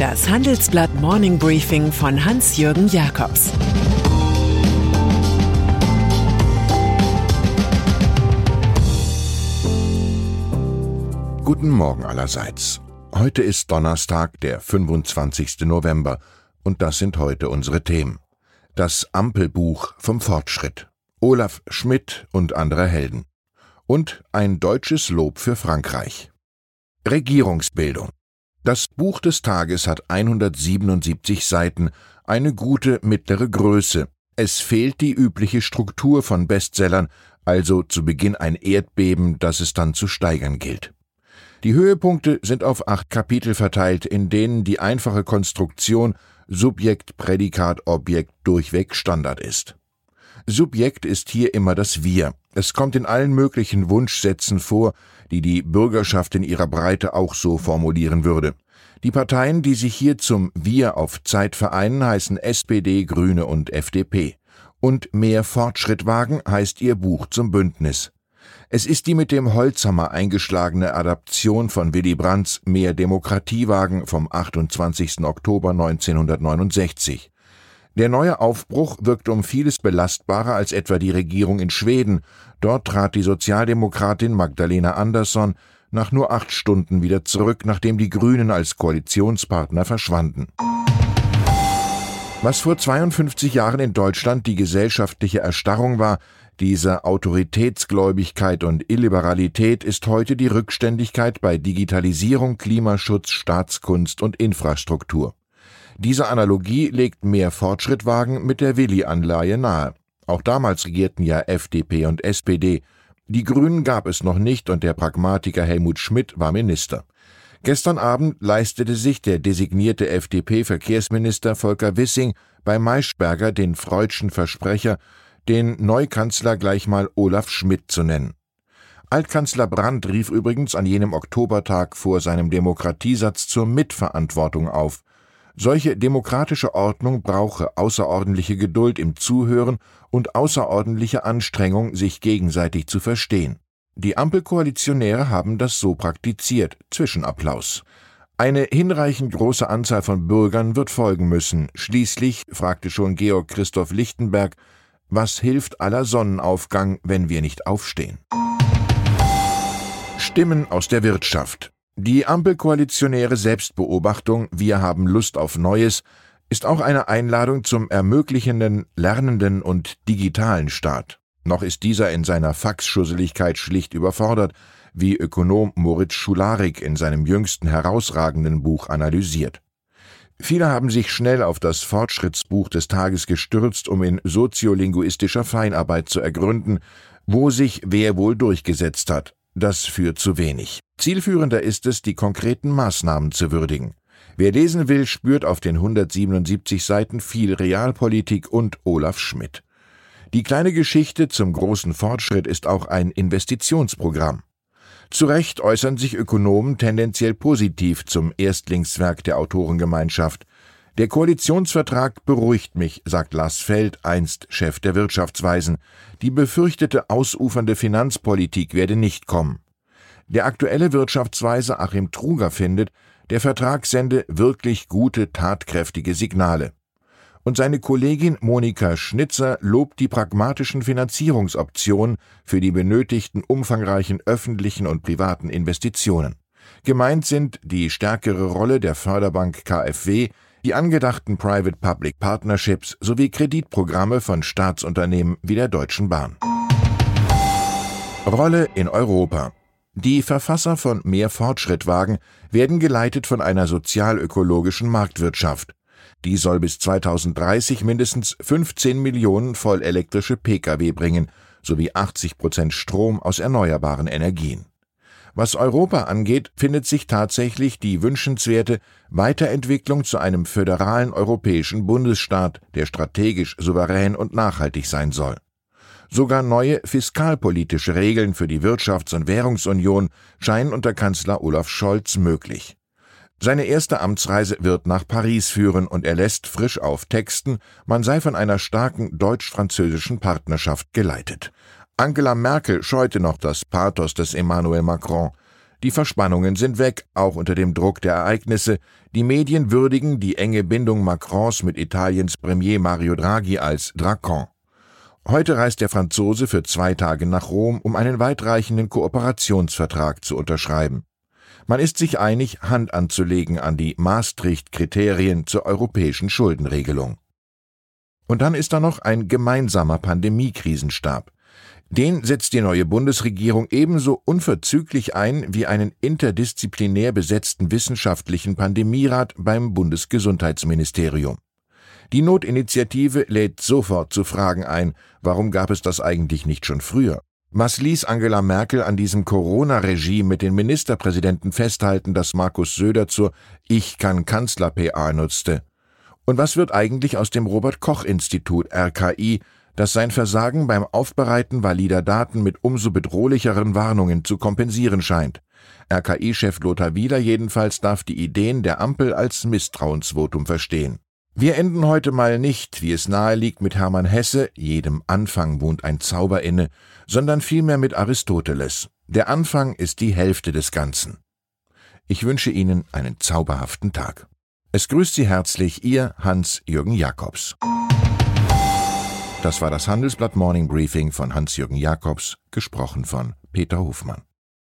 Das Handelsblatt Morning Briefing von Hans-Jürgen Jakobs Guten Morgen allerseits. Heute ist Donnerstag, der 25. November, und das sind heute unsere Themen. Das Ampelbuch vom Fortschritt. Olaf Schmidt und andere Helden. Und ein deutsches Lob für Frankreich. Regierungsbildung. Das Buch des Tages hat 177 Seiten, eine gute mittlere Größe. Es fehlt die übliche Struktur von Bestsellern, also zu Beginn ein Erdbeben, das es dann zu steigern gilt. Die Höhepunkte sind auf acht Kapitel verteilt, in denen die einfache Konstruktion Subjekt, Prädikat, Objekt durchweg Standard ist. Subjekt ist hier immer das Wir. Es kommt in allen möglichen Wunschsätzen vor, die die Bürgerschaft in ihrer Breite auch so formulieren würde. Die Parteien, die sich hier zum Wir auf Zeit vereinen, heißen SPD, Grüne und FDP. Und mehr Fortschritt wagen heißt ihr Buch zum Bündnis. Es ist die mit dem Holzhammer eingeschlagene Adaption von Willy Brandts Mehr Demokratiewagen vom 28. Oktober 1969. Der neue Aufbruch wirkt um vieles belastbarer als etwa die Regierung in Schweden. Dort trat die Sozialdemokratin Magdalena Andersson nach nur acht Stunden wieder zurück, nachdem die Grünen als Koalitionspartner verschwanden. Was vor 52 Jahren in Deutschland die gesellschaftliche Erstarrung war, diese Autoritätsgläubigkeit und Illiberalität ist heute die Rückständigkeit bei Digitalisierung, Klimaschutz, Staatskunst und Infrastruktur. Diese Analogie legt mehr Fortschrittwagen mit der Willi-Anleihe nahe. Auch damals regierten ja FDP und SPD. Die Grünen gab es noch nicht und der Pragmatiker Helmut Schmidt war Minister. Gestern Abend leistete sich der designierte FDP-Verkehrsminister Volker Wissing bei Maischberger den freudschen Versprecher, den Neukanzler gleich mal Olaf Schmidt zu nennen. Altkanzler Brandt rief übrigens an jenem Oktobertag vor seinem Demokratiesatz zur Mitverantwortung auf. Solche demokratische Ordnung brauche außerordentliche Geduld im Zuhören und außerordentliche Anstrengung, sich gegenseitig zu verstehen. Die Ampelkoalitionäre haben das so praktiziert. Zwischenapplaus. Eine hinreichend große Anzahl von Bürgern wird folgen müssen. Schließlich, fragte schon Georg Christoph Lichtenberg, was hilft aller Sonnenaufgang, wenn wir nicht aufstehen? Stimmen aus der Wirtschaft. Die Ampelkoalitionäre Selbstbeobachtung Wir haben Lust auf Neues ist auch eine Einladung zum ermöglichenden, lernenden und digitalen Staat. Noch ist dieser in seiner Faxschusseligkeit schlicht überfordert, wie Ökonom Moritz Schularik in seinem jüngsten herausragenden Buch analysiert. Viele haben sich schnell auf das Fortschrittsbuch des Tages gestürzt, um in soziolinguistischer Feinarbeit zu ergründen, wo sich wer wohl durchgesetzt hat. Das führt zu wenig. Zielführender ist es, die konkreten Maßnahmen zu würdigen. Wer lesen will, spürt auf den 177 Seiten viel Realpolitik und Olaf Schmidt. Die kleine Geschichte zum großen Fortschritt ist auch ein Investitionsprogramm. Zu Recht äußern sich Ökonomen tendenziell positiv zum Erstlingswerk der Autorengemeinschaft. Der Koalitionsvertrag beruhigt mich, sagt Lars Feld, einst Chef der Wirtschaftsweisen. Die befürchtete ausufernde Finanzpolitik werde nicht kommen. Der aktuelle Wirtschaftsweise Achim Truger findet, der Vertrag sende wirklich gute, tatkräftige Signale und seine Kollegin Monika Schnitzer lobt die pragmatischen Finanzierungsoptionen für die benötigten umfangreichen öffentlichen und privaten Investitionen. Gemeint sind die stärkere Rolle der Förderbank KfW, die angedachten Private-Public Partnerships sowie Kreditprogramme von Staatsunternehmen wie der Deutschen Bahn. Rolle in Europa die Verfasser von Mehr Fortschritt wagen werden geleitet von einer sozialökologischen Marktwirtschaft. Die soll bis 2030 mindestens 15 Millionen vollelektrische Pkw bringen, sowie 80 Prozent Strom aus erneuerbaren Energien. Was Europa angeht, findet sich tatsächlich die wünschenswerte Weiterentwicklung zu einem föderalen europäischen Bundesstaat, der strategisch souverän und nachhaltig sein soll. Sogar neue fiskalpolitische Regeln für die Wirtschafts- und Währungsunion scheinen unter Kanzler Olaf Scholz möglich. Seine erste Amtsreise wird nach Paris führen und er lässt frisch auf Texten, man sei von einer starken deutsch-französischen Partnerschaft geleitet. Angela Merkel scheute noch das Pathos des Emmanuel Macron. Die Verspannungen sind weg, auch unter dem Druck der Ereignisse. Die Medien würdigen die enge Bindung Macrons mit Italiens Premier Mario Draghi als Drakon. Heute reist der Franzose für zwei Tage nach Rom, um einen weitreichenden Kooperationsvertrag zu unterschreiben. Man ist sich einig, Hand anzulegen an die Maastricht-Kriterien zur europäischen Schuldenregelung. Und dann ist da noch ein gemeinsamer Pandemiekrisenstab. Den setzt die neue Bundesregierung ebenso unverzüglich ein wie einen interdisziplinär besetzten wissenschaftlichen Pandemierat beim Bundesgesundheitsministerium. Die Notinitiative lädt sofort zu Fragen ein, warum gab es das eigentlich nicht schon früher? Was ließ Angela Merkel an diesem Corona-Regime mit den Ministerpräsidenten festhalten, das Markus Söder zur Ich kann Kanzler-PA nutzte? Und was wird eigentlich aus dem Robert Koch Institut RKI, das sein Versagen beim Aufbereiten valider Daten mit umso bedrohlicheren Warnungen zu kompensieren scheint? RKI-Chef Lothar Wieler jedenfalls darf die Ideen der Ampel als Misstrauensvotum verstehen. Wir enden heute mal nicht, wie es nahe liegt, mit Hermann Hesse, jedem Anfang wohnt ein Zauber inne, sondern vielmehr mit Aristoteles. Der Anfang ist die Hälfte des Ganzen. Ich wünsche Ihnen einen zauberhaften Tag. Es grüßt Sie herzlich Ihr Hans-Jürgen Jakobs. Das war das Handelsblatt Morning Briefing von Hans-Jürgen Jakobs, gesprochen von Peter Hofmann.